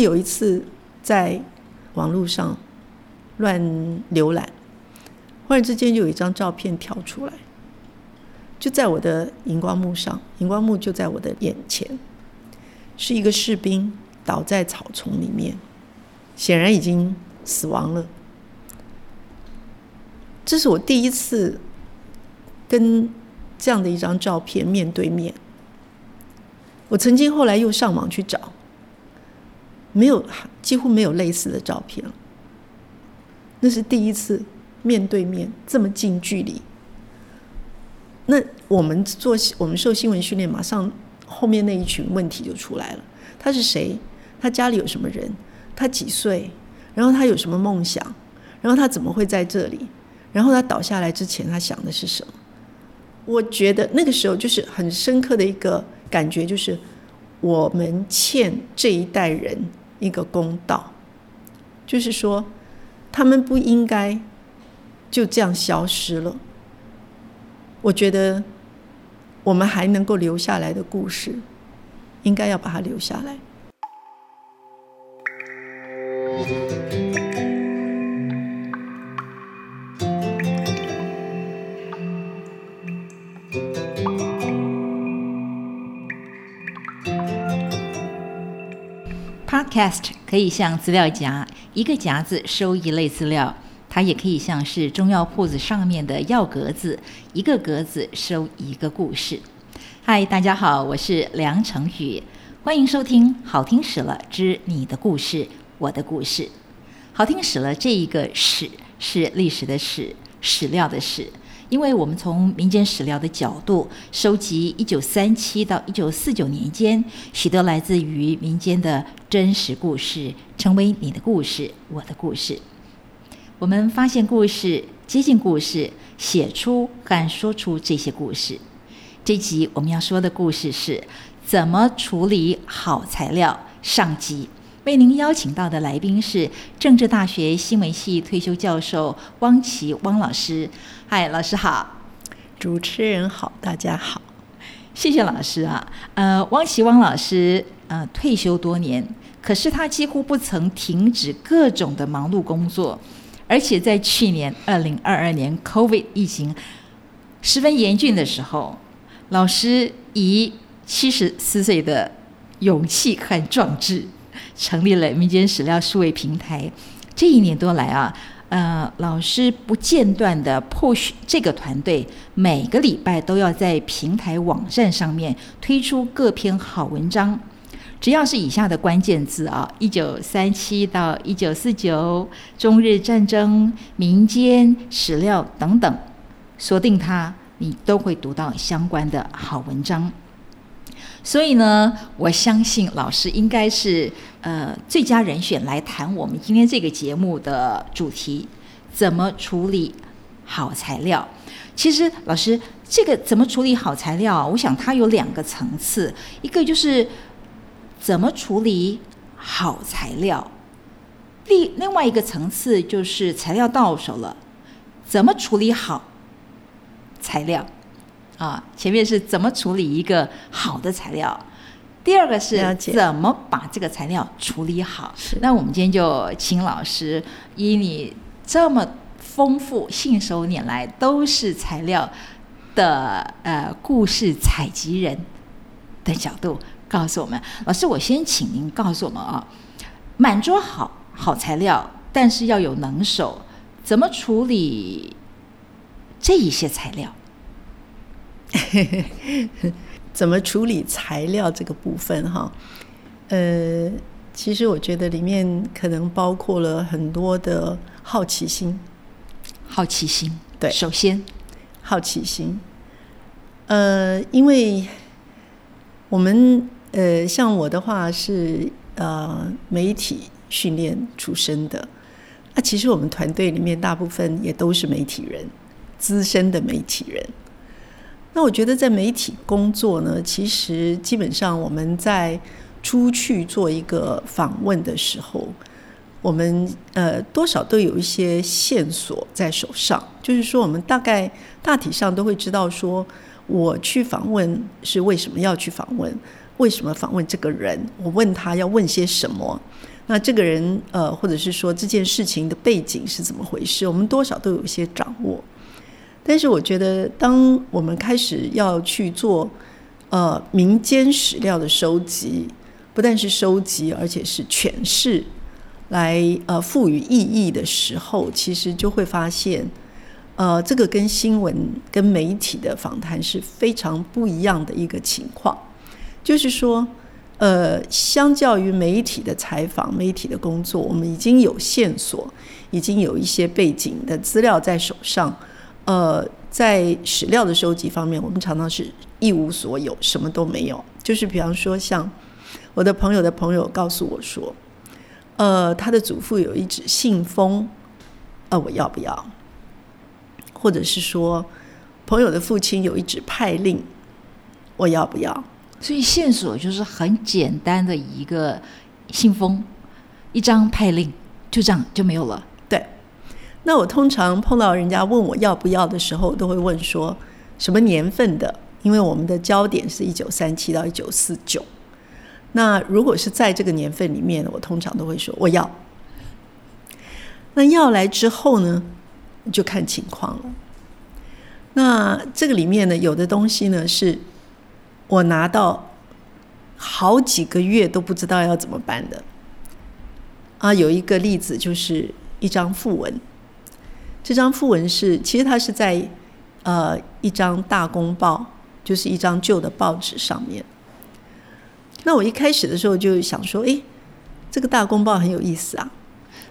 有一次在网络上乱浏览，忽然之间就有一张照片跳出来，就在我的荧光幕上，荧光幕就在我的眼前，是一个士兵倒在草丛里面，显然已经死亡了。这是我第一次跟这样的一张照片面对面。我曾经后来又上网去找，没有几乎没有类似的照片了。那是第一次面对面这么近距离。那我们做我们受新闻训练，马上后面那一群问题就出来了：他是谁？他家里有什么人？他几岁？然后他有什么梦想？然后他怎么会在这里？然后他倒下来之前，他想的是什么？我觉得那个时候就是很深刻的一个感觉，就是我们欠这一代人一个公道，就是说他们不应该就这样消失了。我觉得我们还能够留下来的故事，应该要把它留下来。Podcast 可以像资料夹，一个夹子收一类资料；它也可以像是中药铺子上面的药格子，一个格子收一个故事。嗨，大家好，我是梁成宇，欢迎收听《好听史了之你的故事，我的故事》。好听史了，这一个史是历史的史，史料的史。因为我们从民间史料的角度收集一九三七到一九四九年间许多来自于民间的真实故事，成为你的故事，我的故事。我们发现故事，接近故事，写出和说出这些故事。这集我们要说的故事是怎么处理好材料。上集为您邀请到的来宾是政治大学新闻系退休教授汪琪汪老师。嗨，老师好，主持人好，大家好，谢谢老师啊。呃，汪琪汪老师呃退休多年，可是他几乎不曾停止各种的忙碌工作，而且在去年二零二二年 COVID 疫情十分严峻的时候，老师以七十四岁的勇气和壮志，成立了民间史料数位平台。这一年多来啊。呃，老师不间断的 push 这个团队，每个礼拜都要在平台网站上面推出各篇好文章。只要是以下的关键字啊，一九三七到一九四九，中日战争、民间史料等等，锁定它，你都会读到相关的好文章。所以呢，我相信老师应该是呃最佳人选来谈我们今天这个节目的主题：怎么处理好材料。其实，老师这个怎么处理好材料，我想它有两个层次，一个就是怎么处理好材料，另另外一个层次就是材料到手了，怎么处理好材料。啊，前面是怎么处理一个好的材料，第二个是怎么把这个材料处理好。那我们今天就请老师以你这么丰富、信手拈来都是材料的呃故事采集人的角度，告诉我们。老师，我先请您告诉我们啊，满桌好好材料，但是要有能手，怎么处理这一些材料？怎么处理材料这个部分哈？呃，其实我觉得里面可能包括了很多的好奇心。好奇心，对，首先好奇心。呃，因为我们呃，像我的话是呃媒体训练出身的，那其实我们团队里面大部分也都是媒体人，资深的媒体人。那我觉得在媒体工作呢，其实基本上我们在出去做一个访问的时候，我们呃多少都有一些线索在手上，就是说我们大概大体上都会知道说，我去访问是为什么要去访问，为什么访问这个人，我问他要问些什么，那这个人呃，或者是说这件事情的背景是怎么回事，我们多少都有一些掌握。但是我觉得，当我们开始要去做呃民间史料的收集，不但是收集，而且是诠释，来呃赋予意义的时候，其实就会发现，呃，这个跟新闻、跟媒体的访谈是非常不一样的一个情况。就是说，呃，相较于媒体的采访、媒体的工作，我们已经有线索，已经有一些背景的资料在手上。呃，在史料的收集方面，我们常常是一无所有，什么都没有。就是比方说，像我的朋友的朋友告诉我说，呃，他的祖父有一纸信封，呃，我要不要？或者是说，朋友的父亲有一纸派令，我要不要？所以线索就是很简单的一个信封，一张派令，就这样就没有了。那我通常碰到人家问我要不要的时候，都会问说什么年份的，因为我们的焦点是一九三七到一九四九。那如果是在这个年份里面，我通常都会说我要。那要来之后呢，就看情况了。那这个里面呢，有的东西呢，是我拿到好几个月都不知道要怎么办的。啊，有一个例子就是一张副文。这张副文是，其实它是在呃一张大公报，就是一张旧的报纸上面。那我一开始的时候就想说，哎，这个大公报很有意思啊。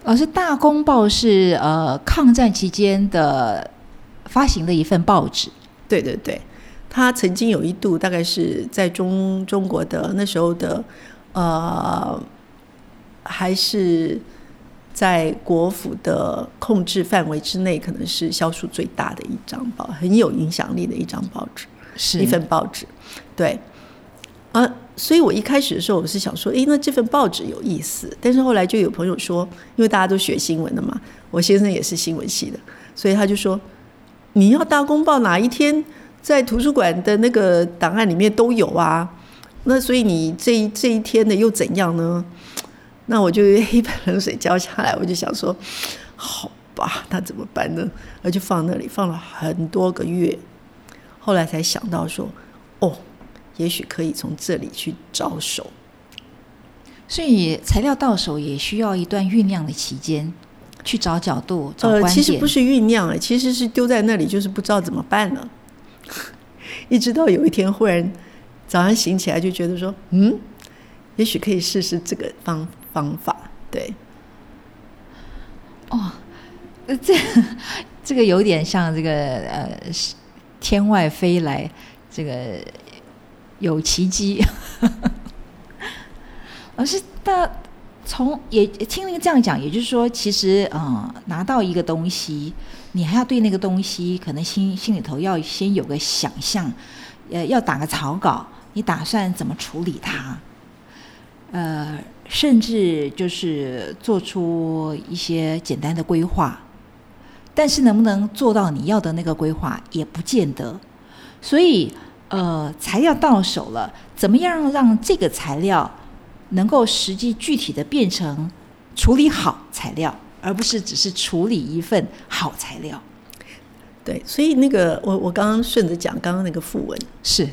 老师，大公报是呃抗战期间的发行的一份报纸。对对对，它曾经有一度大概是在中中国的那时候的呃还是。在国府的控制范围之内，可能是销数最大的一张报，很有影响力的一张报纸，是一份报纸。对，啊，所以我一开始的时候，我是想说，诶，那这份报纸有意思。但是后来就有朋友说，因为大家都学新闻的嘛，我先生也是新闻系的，所以他就说，你要大公报哪一天在图书馆的那个档案里面都有啊？那所以你这这一天的又怎样呢？那我就一盆冷水浇下来，我就想说，好吧，那怎么办呢？而就放那里放了很多个月，后来才想到说，哦，也许可以从这里去着手。所以材料到手也需要一段酝酿的期间，去找角度、找观点。其实不是酝酿，哎，其实是丢在那里，就是不知道怎么办了。一直到有一天，忽然早上醒起来，就觉得说，嗯，也许可以试试这个方。方法对，哦，这 这个有点像这个呃，天外飞来这个有奇迹。而是大从也听您这样讲，也就是说，其实嗯，拿到一个东西，你还要对那个东西可能心心里头要先有个想象，呃，要打个草稿，你打算怎么处理它？呃。甚至就是做出一些简单的规划，但是能不能做到你要的那个规划也不见得。所以，呃，材料到手了，怎么样让这个材料能够实际具体的变成处理好材料，而不是只是处理一份好材料？对，所以那个我我刚刚顺着讲刚刚那个副文是，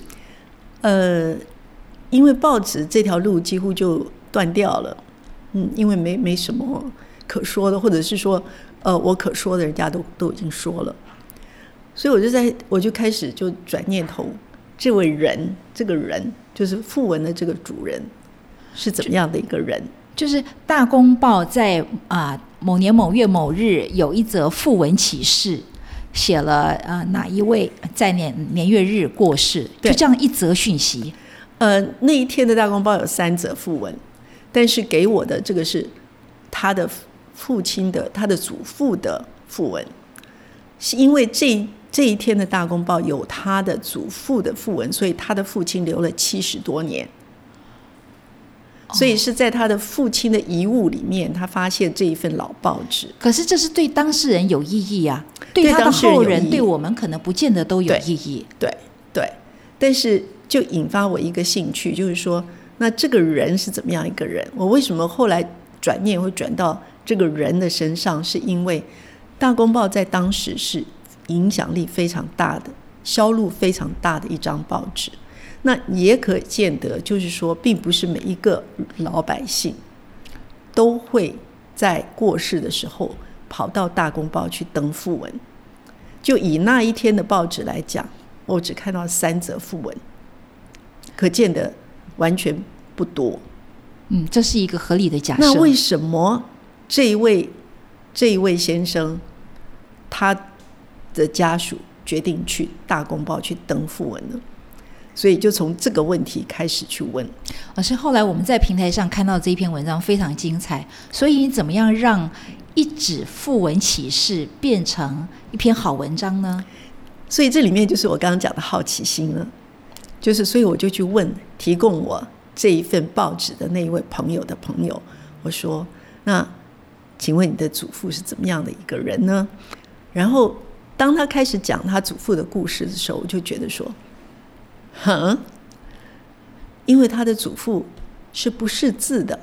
呃，因为报纸这条路几乎就。断掉了，嗯，因为没没什么可说的，或者是说，呃，我可说的，人家都都已经说了，所以我就在我就开始就转念头，这位人，这个人就是讣文的这个主人是怎么样的一个人？就是《大公报》在啊某年某月某日有一则讣文启事，写了啊哪一位在年年月日过世，就这样一则讯息。呃，那一天的《大公报》有三则讣文。但是给我的这个是他的父亲的他的祖父的讣文，是因为这这一天的大公报有他的祖父的讣文，所以他的父亲留了七十多年，所以是在他的父亲的遗物里面，他发现这一份老报纸。可是这是对当事人有意义啊，对他的后人，对我们可能不见得都有意义。对对，但是就引发我一个兴趣，就是说，那这个人是怎么样一个人？我为什么后来转念会转到这个人的身上？是因为《大公报》在当时是影响力非常大的、销路非常大的一张报纸。那也可见得，就是说，并不是每一个老百姓都会在过世的时候跑到《大公报》去登讣文。就以那一天的报纸来讲，我只看到三则讣文，可见的完全不多。嗯，这是一个合理的假设。那为什么这一位这一位先生他的家属决定去《大公报》去登讣文呢？所以就从这个问题开始去问。老师，后来我们在平台上看到这一篇文章非常精彩，所以你怎么样让一纸讣文启事变成一篇好文章呢？所以这里面就是我刚刚讲的好奇心了，就是所以我就去问提供我这一份报纸的那一位朋友的朋友，我说：“那请问你的祖父是怎么样的一个人呢？”然后当他开始讲他祖父的故事的时候，我就觉得说。哼，因为他的祖父是不识字的，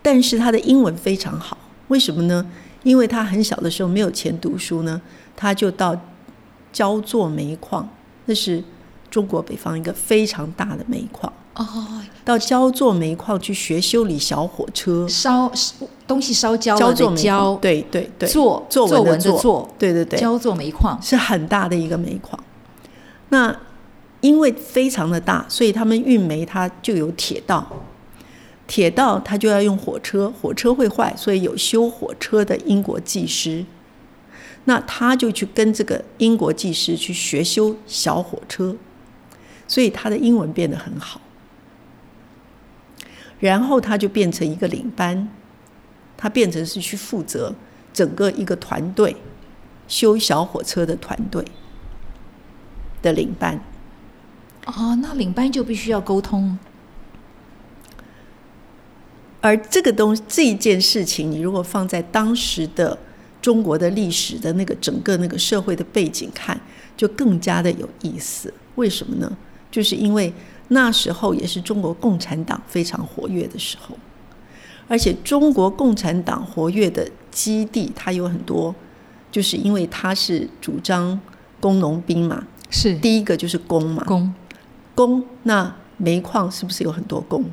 但是他的英文非常好。为什么呢？因为他很小的时候没有钱读书呢，他就到焦作煤矿，那是中国北方一个非常大的煤矿。哦。到焦作煤矿去学修理小火车，烧东西烧焦了的焦，对对对，做作文的作，对对对，焦作煤矿。是很大的一个煤矿。那因为非常的大，所以他们运煤它就有铁道，铁道它就要用火车，火车会坏，所以有修火车的英国技师，那他就去跟这个英国技师去学修小火车，所以他的英文变得很好，然后他就变成一个领班，他变成是去负责整个一个团队修小火车的团队。的领班，哦，那领班就必须要沟通。而这个东这一件事情，你如果放在当时的中国的历史的那个整个那个社会的背景看，就更加的有意思。为什么呢？就是因为那时候也是中国共产党非常活跃的时候，而且中国共产党活跃的基地，它有很多，就是因为它是主张工农兵嘛。是第一个就是工嘛，工工那煤矿是不是有很多工？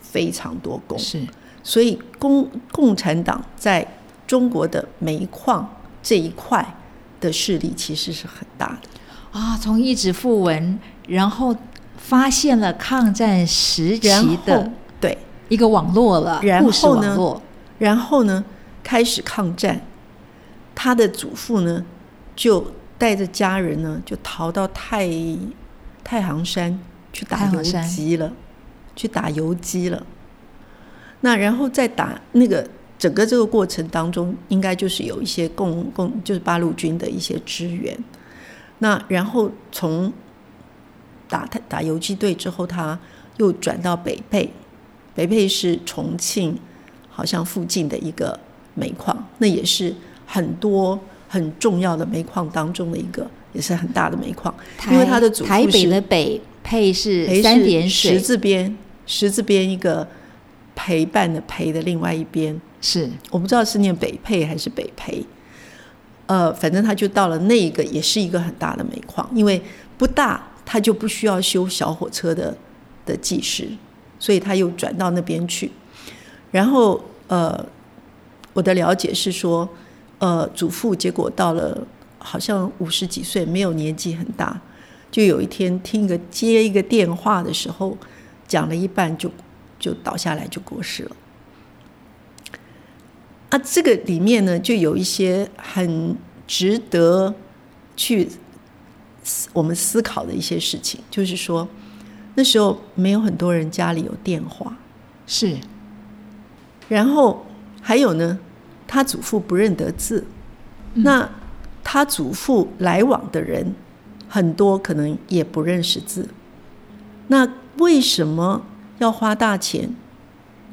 非常多工是，所以共共产党在中国的煤矿这一块的势力其实是很大的啊。从一纸讣文，然后发现了抗战时期的对一个网络了，然后呢，然后呢开始抗战，他的祖父呢就。带着家人呢，就逃到太太行山去打游击了，去打游击了。那然后再打那个整个这个过程当中，应该就是有一些共共就是八路军的一些支援。那然后从打打打游击队之后，他又转到北碚，北碚是重庆好像附近的一个煤矿，那也是很多。很重要的煤矿当中的一个，也是很大的煤矿，因为他的祖台北的北配是三点水十字边，十字边一个陪伴的陪的另外一边是我不知道是念北配还是北培，呃，反正他就到了那一个也是一个很大的煤矿，因为不大，他就不需要修小火车的的技师，所以他又转到那边去，然后呃，我的了解是说。呃，祖父结果到了好像五十几岁，没有年纪很大，就有一天听一个接一个电话的时候，讲了一半就就倒下来就过世了。啊，这个里面呢，就有一些很值得去我们思考的一些事情，就是说那时候没有很多人家里有电话，是，然后还有呢。他祖父不认得字，那他祖父来往的人很多，可能也不认识字。那为什么要花大钱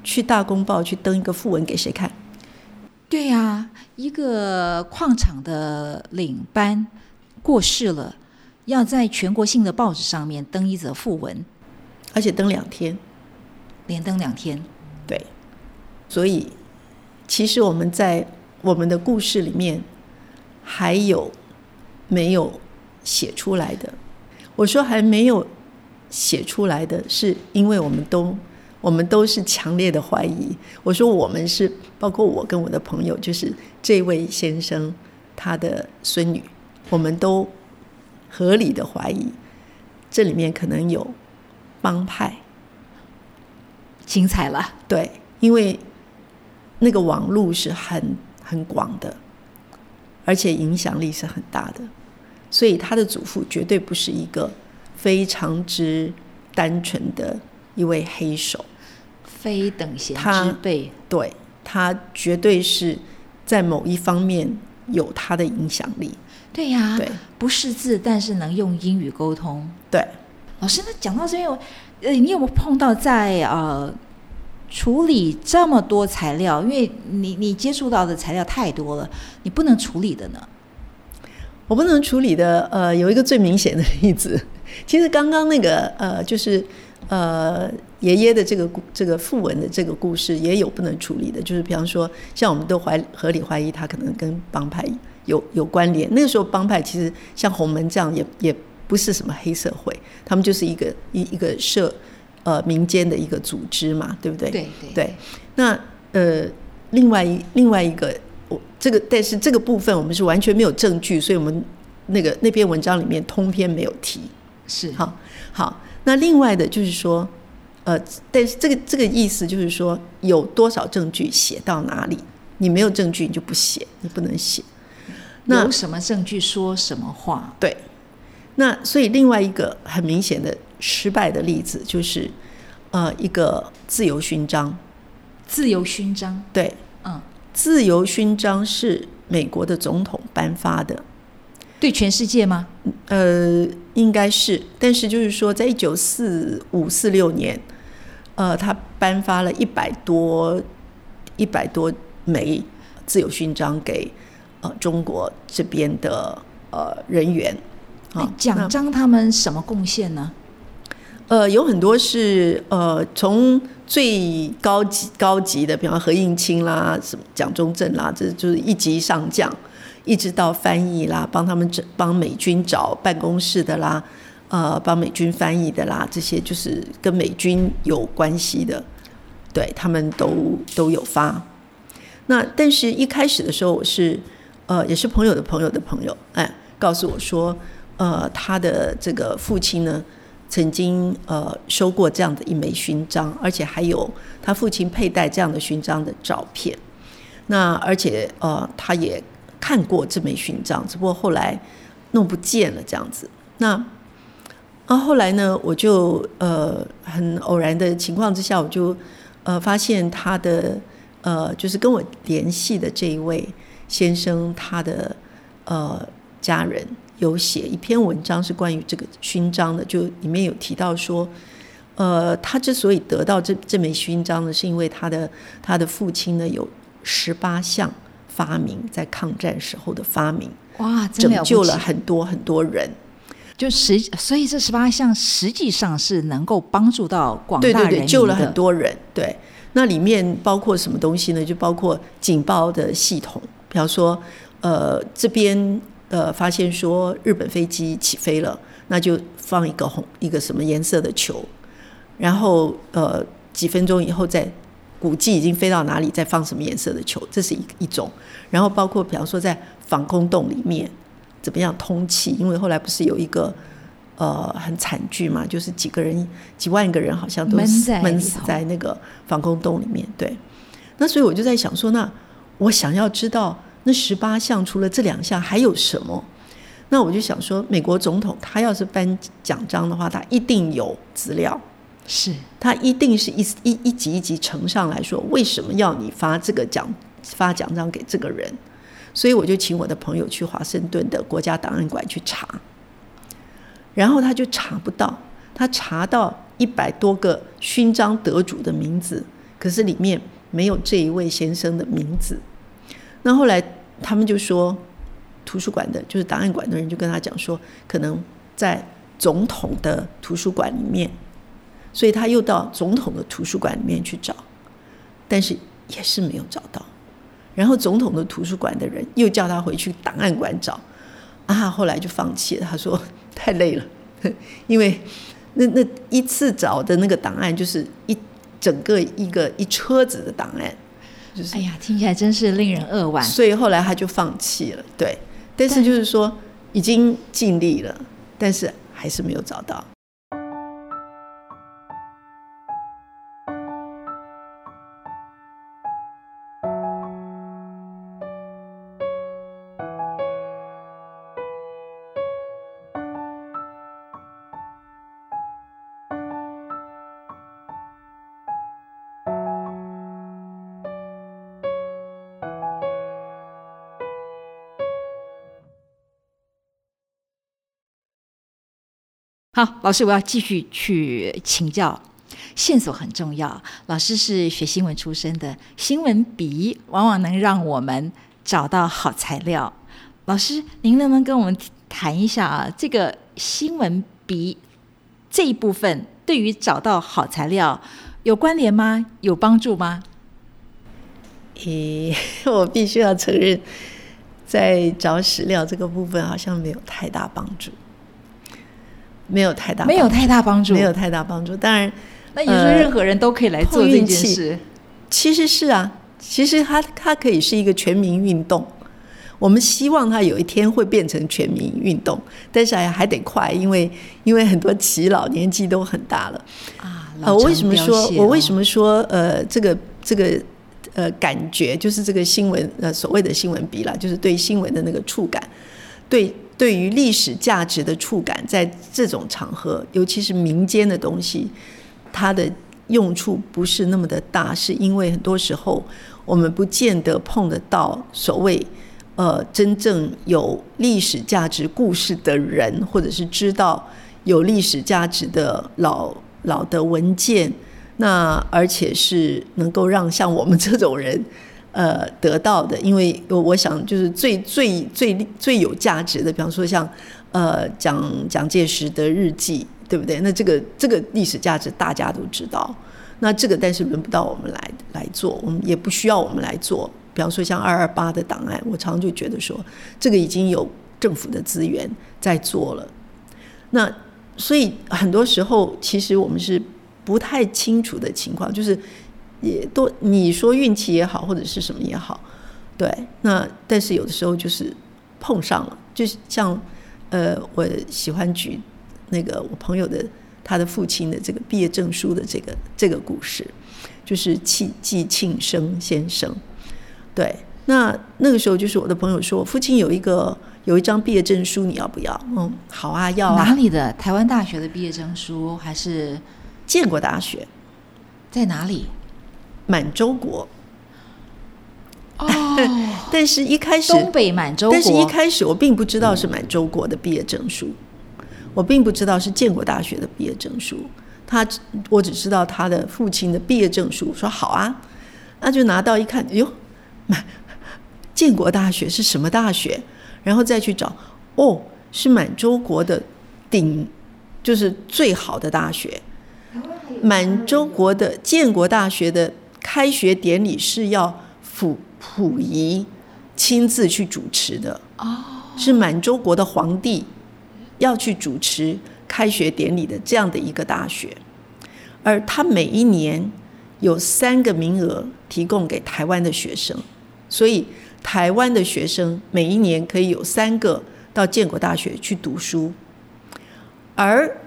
去大公报去登一个讣文给谁看？一个矿场的领班过世了，要在全国性的报纸上面登一则讣文，而且登两天，连登两天。对，所以其实我们在我们的故事里面还有没有写出来的？我说还没有写出来的是，因为我们都我们都是强烈的怀疑。我说我们是包括我跟我的朋友，就是这位先生他的孙女，我们都合理的怀疑这里面可能有帮派。精彩了，对，因为那个网络是很很广的，而且影响力是很大的，所以他的祖父绝对不是一个非常之单纯的一位黑手，非等闲之辈。对他绝对是在某一方面有他的影响力，对呀、对不识字，但是能用英语沟通。对。老师，那讲到这边，我呃，你有没有碰到在呃处理这么多材料？因为你你接触到的材料太多了，你不能处理的呢？我不能处理的，呃，有一个最明显的例子，其实刚刚那个呃，就是呃爷爷的这个故这个父文的这个故事也有不能处理的，就是比方说，像我们都怀合理怀疑他可能跟帮派有有关联。那个时候帮派其实像洪门这样也也不是什么黑社会，他们就是一个一一个社呃民间的一个组织嘛，对不对？对对对，那呃，另外一另外一个，我这个但是这个部分我们是完全没有证据，所以我们那个那篇文章里面通篇没有提。是好，好，那另外的就是说，呃，但是这个这个意思就是说，有多少证据写到哪里，你没有证据你就不写，你不能写。那有什么证据说什么话？对，那所以另外一个很明显的失败的例子就是，呃，一个自由勋章。自由勋章，对，嗯，自由勋章是美国的总统颁发的，对全世界吗？呃，应该是，但是就是说，在一九四五四六年，呃，他颁发了一百多一百多枚自由勋章给呃中国这边的呃人员哎啊，奖章他们什么贡献呢？呃，有很多是呃，从最高级高级的，比方何应钦啦、什么蒋中正啦，这就是一级上将，一直到翻译啦，帮他们找帮美军找办公室的啦，呃，帮美军翻译的啦，这些就是跟美军有关系的，对他们都都有发。那但是一开始的时候，我是呃，也是朋友的朋友的朋友，哎，告诉我说，呃，他的这个父亲呢。曾经呃收过这样的一枚勋章，而且还有他父亲佩戴这样的勋章的照片。那而且呃他也看过这枚勋章，只不过后来弄不见了这样子。那啊后来呢，我就呃很偶然的情况之下，我就呃发现他的呃就是跟我联系的这一位先生，他的呃家人。有写一篇文章是关于这个勋章的，就里面有提到说，呃，他之所以得到这这枚勋章呢，是因为他的他的父亲呢有十八项发明，在抗战时候的发明，哇，拯救了很多很多人。就实，所以这十八项实际上是能够帮助到广大对对对，人救了很多人。对，那里面包括什么东西呢？就包括警报的系统，比方说，呃，这边。呃，发现说日本飞机起飞了，那就放一个红一个什么颜色的球，然后呃几分钟以后再估计已经飞到哪里，再放什么颜色的球，这是一一种。然后包括比方说在防空洞里面怎么样通气，因为后来不是有一个呃很惨剧嘛，就是几个人几万个人好像都闷死在那个防空洞里面。对，那所以我就在想说，那我想要知道。那十八项除了这两项还有什么？那我就想说，美国总统他要是颁奖章的话，他一定有资料，是他一定是一一一级一级呈上来说，为什么要你发这个奖发奖章给这个人？所以我就请我的朋友去华盛顿的国家档案馆去查，然后他就查不到，他查到一百多个勋章得主的名字，可是里面没有这一位先生的名字。那后来他们就说，图书馆的就是档案馆的人就跟他讲说，可能在总统的图书馆里面，所以他又到总统的图书馆里面去找，但是也是没有找到。然后总统的图书馆的人又叫他回去档案馆找，啊，后来就放弃了。他说 太累了，因为那那一次找的那个档案就是一整个一个一车子的档案，就是哎呀，听起来真是令人扼腕。所以后来他就放弃了。对，但是就是说已经尽力了，但是还是没有找到。好，老师，我要继续去请教。线索很重要。老师是学新闻出身的，新闻笔往往能让我们找到好材料。老师，您能不能跟我们谈一下啊？这个新闻笔这一部分对于找到好材料有关联吗？有帮助吗？诶，我必须要承认，在找史料这个部分好像没有太大帮助。没有太大，没有太大帮助，没有太大帮助。当然，那你说任何人都可以来做这件事，其实是啊，其实它它可以是一个全民运动。我们希望它有一天会变成全民运动，但是还还得快，因为因为很多耆老年纪都很大了啊。我为什么说，我为什么说，呃，这个这个呃感觉就是这个新闻呃所谓的新闻比啦，就是对新闻的那个触感，对。对于历史价值的触感，在这种场合，尤其是民间的东西，它的用处不是那么的大，是因为很多时候我们不见得碰得到所谓呃真正有历史价值故事的人，或者是知道有历史价值的老老的文件，那而且是能够让像我们这种人。呃，得到的，因为我我想就是最最最最有价值的，比方说像呃蒋蒋介石的日记，对不对？那这个这个历史价值大家都知道，那这个但是轮不到我们来来做，我们也不需要我们来做。比方说像二二八的档案，我常常就觉得说，这个已经有政府的资源在做了。那所以很多时候，其实我们是不太清楚的情况，就是。也多，你说运气也好，或者是什么也好，对，那但是有的时候就是碰上了，就像呃，我喜欢举那个我朋友的他的父亲的这个毕业证书的这个这个故事，就是季季庆生先生，对，那那个时候就是我的朋友说，我父亲有一个有一张毕业证书，你要不要？嗯，好啊，要啊。哪里的？台湾大学的毕业证书还是建国大学？在哪里？满洲国，哦，但是一开始东北满洲国，但是一开始我并不知道是满洲国的毕业证书，我并不知道是建国大学的毕业证书，他我只知道他的父亲的毕业证书，说好啊，那就拿到一看，哟，满建国大学是什么大学？然后再去找，哦，是满洲国的顶，就是最好的大学，满洲国的建国大学的。开学典礼是要溥溥仪亲自去主持的，是满洲国的皇帝要去主持开学典礼的这样的一个大学，而他每一年有三个名额提供给台湾的学生，所以台湾的学生每一年可以有三个到建国大学去读书，而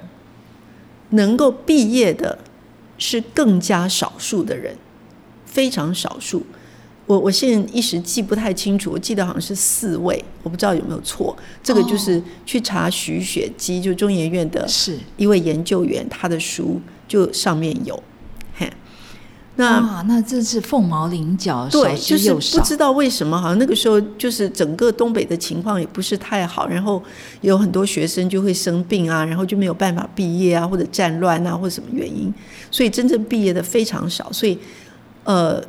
能够毕业的是更加少数的人。非常少数，我我现在一时记不太清楚，我记得好像是四位，我不知道有没有错。这个就是去查徐雪姬，就中研院的是一位研究员，他的书就上面有。嘿，那那这是凤毛麟角，对，就是不知道为什么，好像那个时候就是整个东北的情况也不是太好，然后有很多学生就会生病啊，然后就没有办法毕业啊，或者战乱啊，或者什么原因，所以真正毕业的非常少，所以。呃，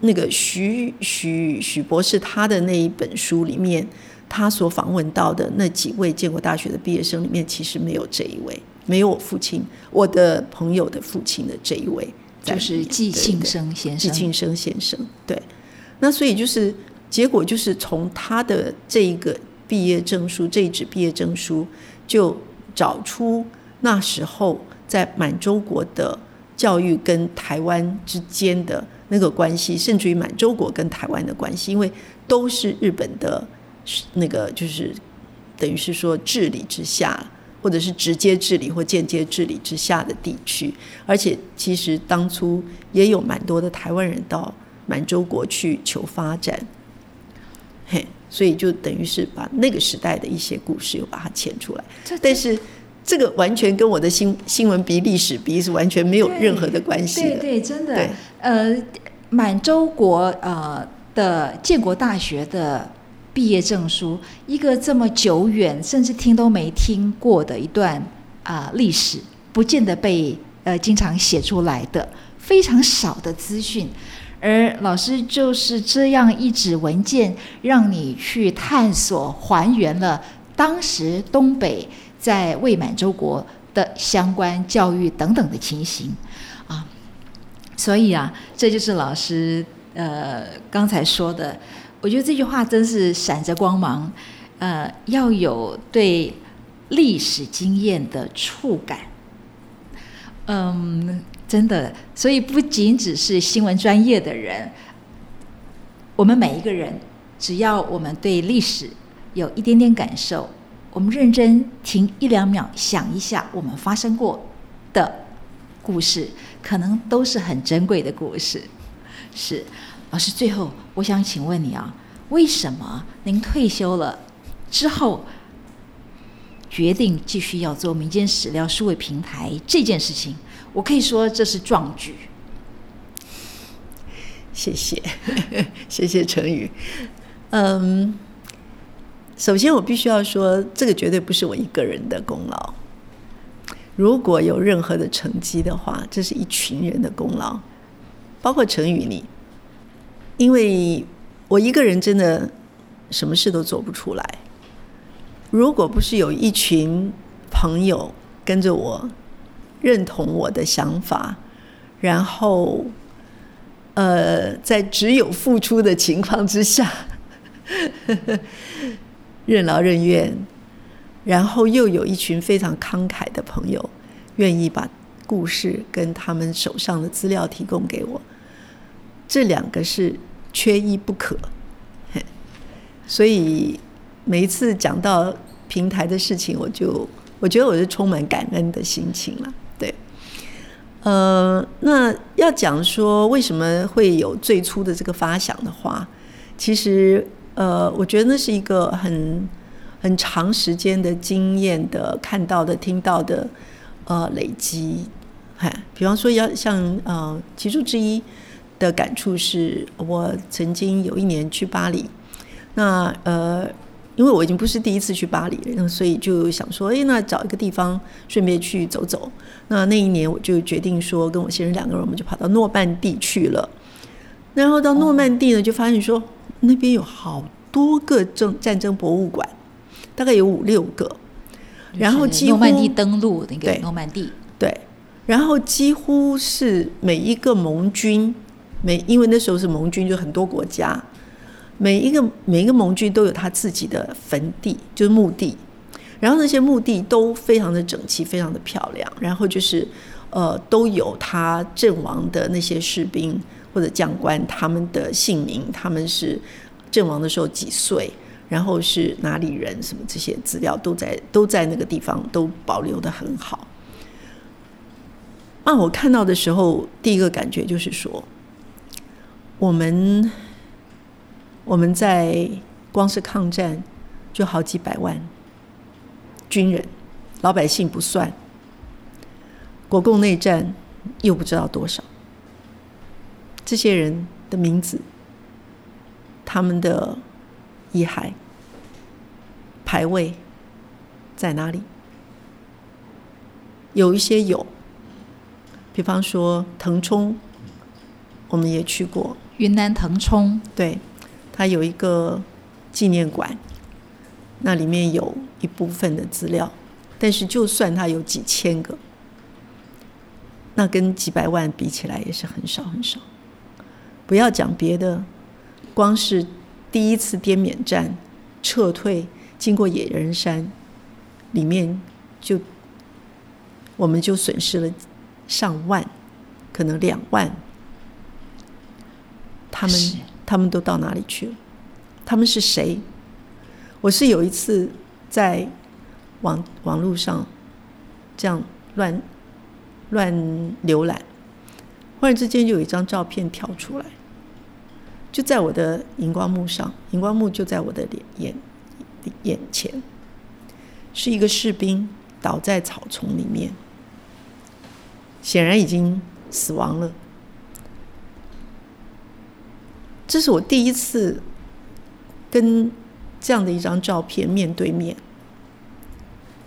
那个徐徐许博士他的那一本书里面，他所访问到的那几位建国大学的毕业生里面，其实没有这一位，没有我父亲，我的朋友的父亲的这一位，就是季庆生先生。季庆生先生，对。那所以就是结果就是从他的这一个毕业证书，这一纸毕业证书，就找出那时候在满洲国的教育跟台湾之间的那个关系，甚至于满洲国跟台湾的关系，因为都是日本的。那个就是等于是说治理之下，或者是直接治理或间接治理之下的地区，而且其实当初也有蛮多的台湾人到满洲国去求发展，嘿，所以就等于是把那个时代的一些故事又把它牵出来。但是这个完全跟我的新新闻比、历史比是完全没有任何的关系的。对对，真的。呃，满洲国呃的建国大学的。毕业证书，一个这么久远，甚至听都没听过的一段啊历史，不见得被呃经常写出来的，非常少的资讯，而老师就是这样一纸文件，让你去探索、还原了当时东北在未满洲国的相关教育等等的情形啊，所以啊，这就是老师呃刚才说的。我觉得这句话真是闪着光芒，呃，要有对历史经验的触感，嗯，真的，所以不仅只是新闻专业的人，我们每一个人，只要我们对历史有一点点感受，我们认真停一两秒，想一下我们发生过的故事，可能都是很珍贵的故事，是。老师，最后我想请问你啊，为什么您退休了之后，决定继续要做民间史料数位平台这件事情？我可以说这是壮举。谢谢，谢谢陈宇。嗯，首先我必须要说，这个绝对不是我一个人的功劳。如果有任何的成绩的话，这是一群人的功劳，包括陈宇你。因为我一个人真的什么事都做不出来。如果不是有一群朋友跟着我，认同我的想法，然后呃，在只有付出的情况之下，任劳任怨，然后又有一群非常慷慨的朋友，愿意把故事跟他们手上的资料提供给我，这两个是。缺一不可，所以每一次讲到平台的事情，我就我觉得我是充满感恩的心情了。对，呃，那要讲说为什么会有最初的这个发想的话，其实呃，我觉得那是一个很很长时间的经验的看到的、听到的呃累积。嗨，比方说要像呃其中之一。的感触是我曾经有一年去巴黎，那呃，因为我已经不是第一次去巴黎了，所以就想说，哎，那找一个地方顺便去走走。那那一年我就决定说，跟我先生两个人，我们就跑到诺曼底去了。然后到诺曼底呢，就发现说那边有好多个争战争博物馆，大概有五六个。然后诺曼底登陆那个诺曼底，对，然后几乎是每一个盟军。每因为那时候是盟军，就很多国家，每一个每一个盟军都有他自己的坟地，就是墓地，然后那些墓地都非常的整齐，非常的漂亮，然后就是呃都有他阵亡的那些士兵或者将官他们的姓名，他们是阵亡的时候几岁，然后是哪里人，什么这些资料都在都在那个地方都保留的很好。啊，我看到的时候，第一个感觉就是说。我们我们在光是抗战就好几百万军人，老百姓不算，国共内战又不知道多少，这些人的名字、他们的遗骸、牌位在哪里？有一些有，比方说腾冲，我们也去过。云南腾冲，对，它有一个纪念馆，那里面有一部分的资料，但是就算它有几千个，那跟几百万比起来也是很少很少。不要讲别的，光是第一次滇缅战撤退经过野人山，里面就我们就损失了上万，可能两万。他们他们都到哪里去了？他们是谁？我是有一次在网网络上这样乱乱浏览，忽然之间就有一张照片跳出来，就在我的荧光幕上，荧光幕就在我的脸眼眼前，是一个士兵倒在草丛里面，显然已经死亡了。这是我第一次跟。这样的一张照片面对面，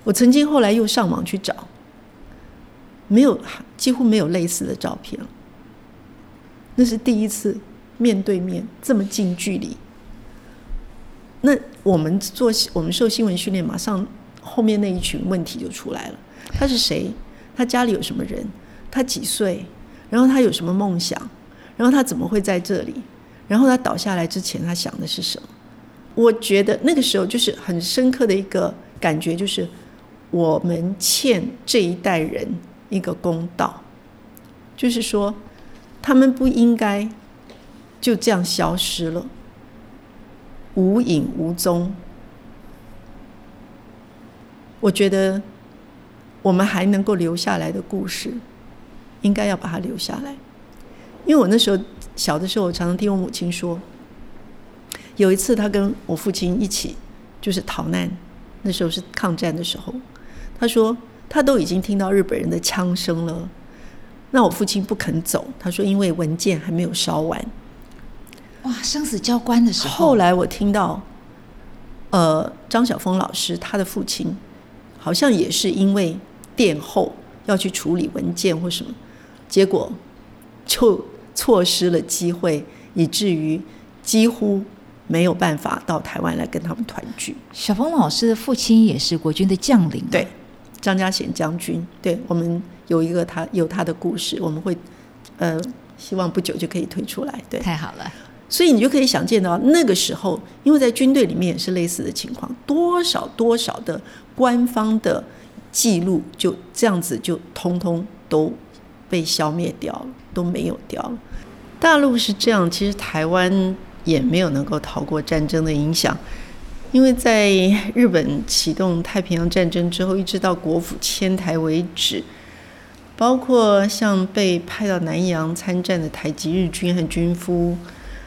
我曾经后来又上网去找，没有几乎没有类似的照片了。那是第一次面对面这么近距离。那我们做我们受新闻训练，马上后面那一群问题就出来了：他是谁？他家里有什么人？他几岁？然后他有什么梦想？然后他怎么会在这里？然后他倒下来之前，他想的是什么？我觉得那个时候就是很深刻的一个感觉，就是我们欠这一代人一个公道，就是说他们不应该就这样消失了，无影无踪。我觉得我们还能够留下来的故事，应该要把它留下来，因为我那时候小的时候，我常常听我母亲说。有一次，他跟我父亲一起就是逃难，那时候是抗战的时候。他说他都已经听到日本人的枪声了，那我父亲不肯走。他说因为文件还没有烧完。哇，生死交关的时候。后来我听到，呃，张晓峰老师他的父亲好像也是因为殿后要去处理文件或什么，结果就错失了机会，以至于几乎。没有办法到台湾来跟他们团聚。小峰老师的父亲也是国军的将领，对，张家贤将军。对我们有一个他有他的故事，我们会呃希望不久就可以推出来。对，太好了。所以你就可以想见到那个时候，因为在军队里面也是类似的情况，多少多少的官方的记录就这样子就通通都被消灭掉了，都没有掉了。大陆是这样，其实台湾。也没有能够逃过战争的影响，因为在日本启动太平洋战争之后，一直到国府迁台为止，包括像被派到南洋参战的台籍日军和军夫，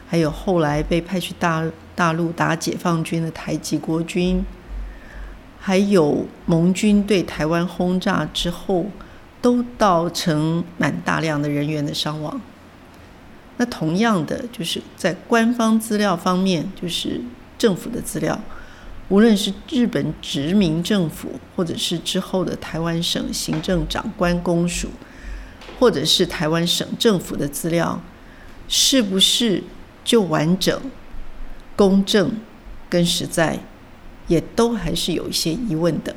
还有后来被派去大大陆打解放军的台籍国军，还有盟军对台湾轰炸之后，都造成蛮大量的人员的伤亡。那同样的，就是在官方资料方面，就是政府的资料，无论是日本殖民政府，或者是之后的台湾省行政长官公署，或者是台湾省政府的资料，是不是就完整、公正跟实在，也都还是有一些疑问的。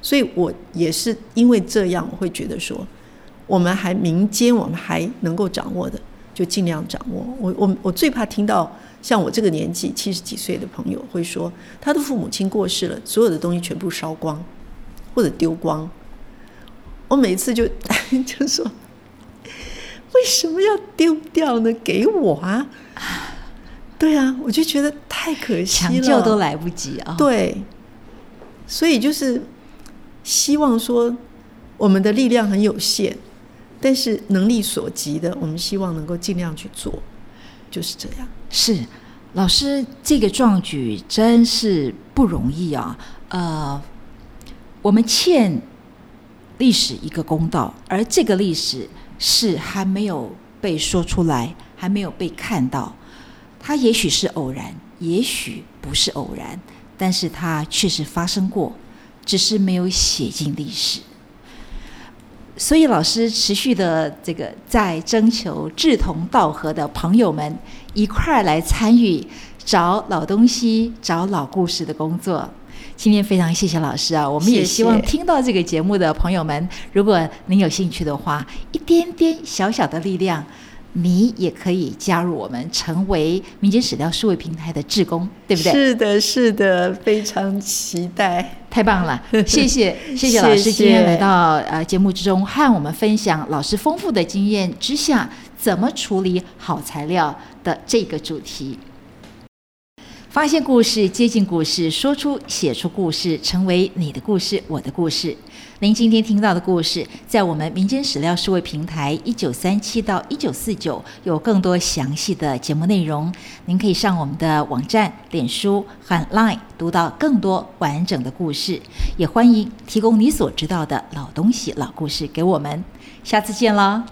所以我也是因为这样，我会觉得说，我们还民间我们还能够掌握的。就尽量掌握。我我我最怕听到像我这个年纪七十几岁的朋友会说，他的父母亲过世了，所有的东西全部烧光或者丢光。我每次就 就说，为什么要丢掉呢？给我啊！对啊，我就觉得太可惜了，抢救都来不及啊。对，所以就是希望说，我们的力量很有限。但是能力所及的，我们希望能够尽量去做，就是这样。是老师这个壮举真是不容易啊！呃，我们欠历史一个公道，而这个历史是还没有被说出来，还没有被看到。它也许是偶然，也许不是偶然，但是它确实发生过，只是没有写进历史。所以老师持续的这个在征求志同道合的朋友们一块儿来参与找老东西、找老故事的工作。今天非常谢谢老师啊！我们也希望听到这个节目的朋友们，如果您有兴趣的话，一点点小小的力量，你也可以加入我们，成为民间史料数位平台的志工，对不对？是的，是的，非常期待。太棒了，谢谢谢谢老师今天来到呃节目之中，和我们分享老师丰富的经验之下怎么处理好材料的这个主题。发现故事，接近故事，说出、写出故事，成为你的故事，我的故事。您今天听到的故事，在我们民间史料数位平台一九三七到一九四九有更多详细的节目内容，您可以上我们的网站、脸书和 Line 读到更多完整的故事。也欢迎提供你所知道的老东西、老故事给我们。下次见了。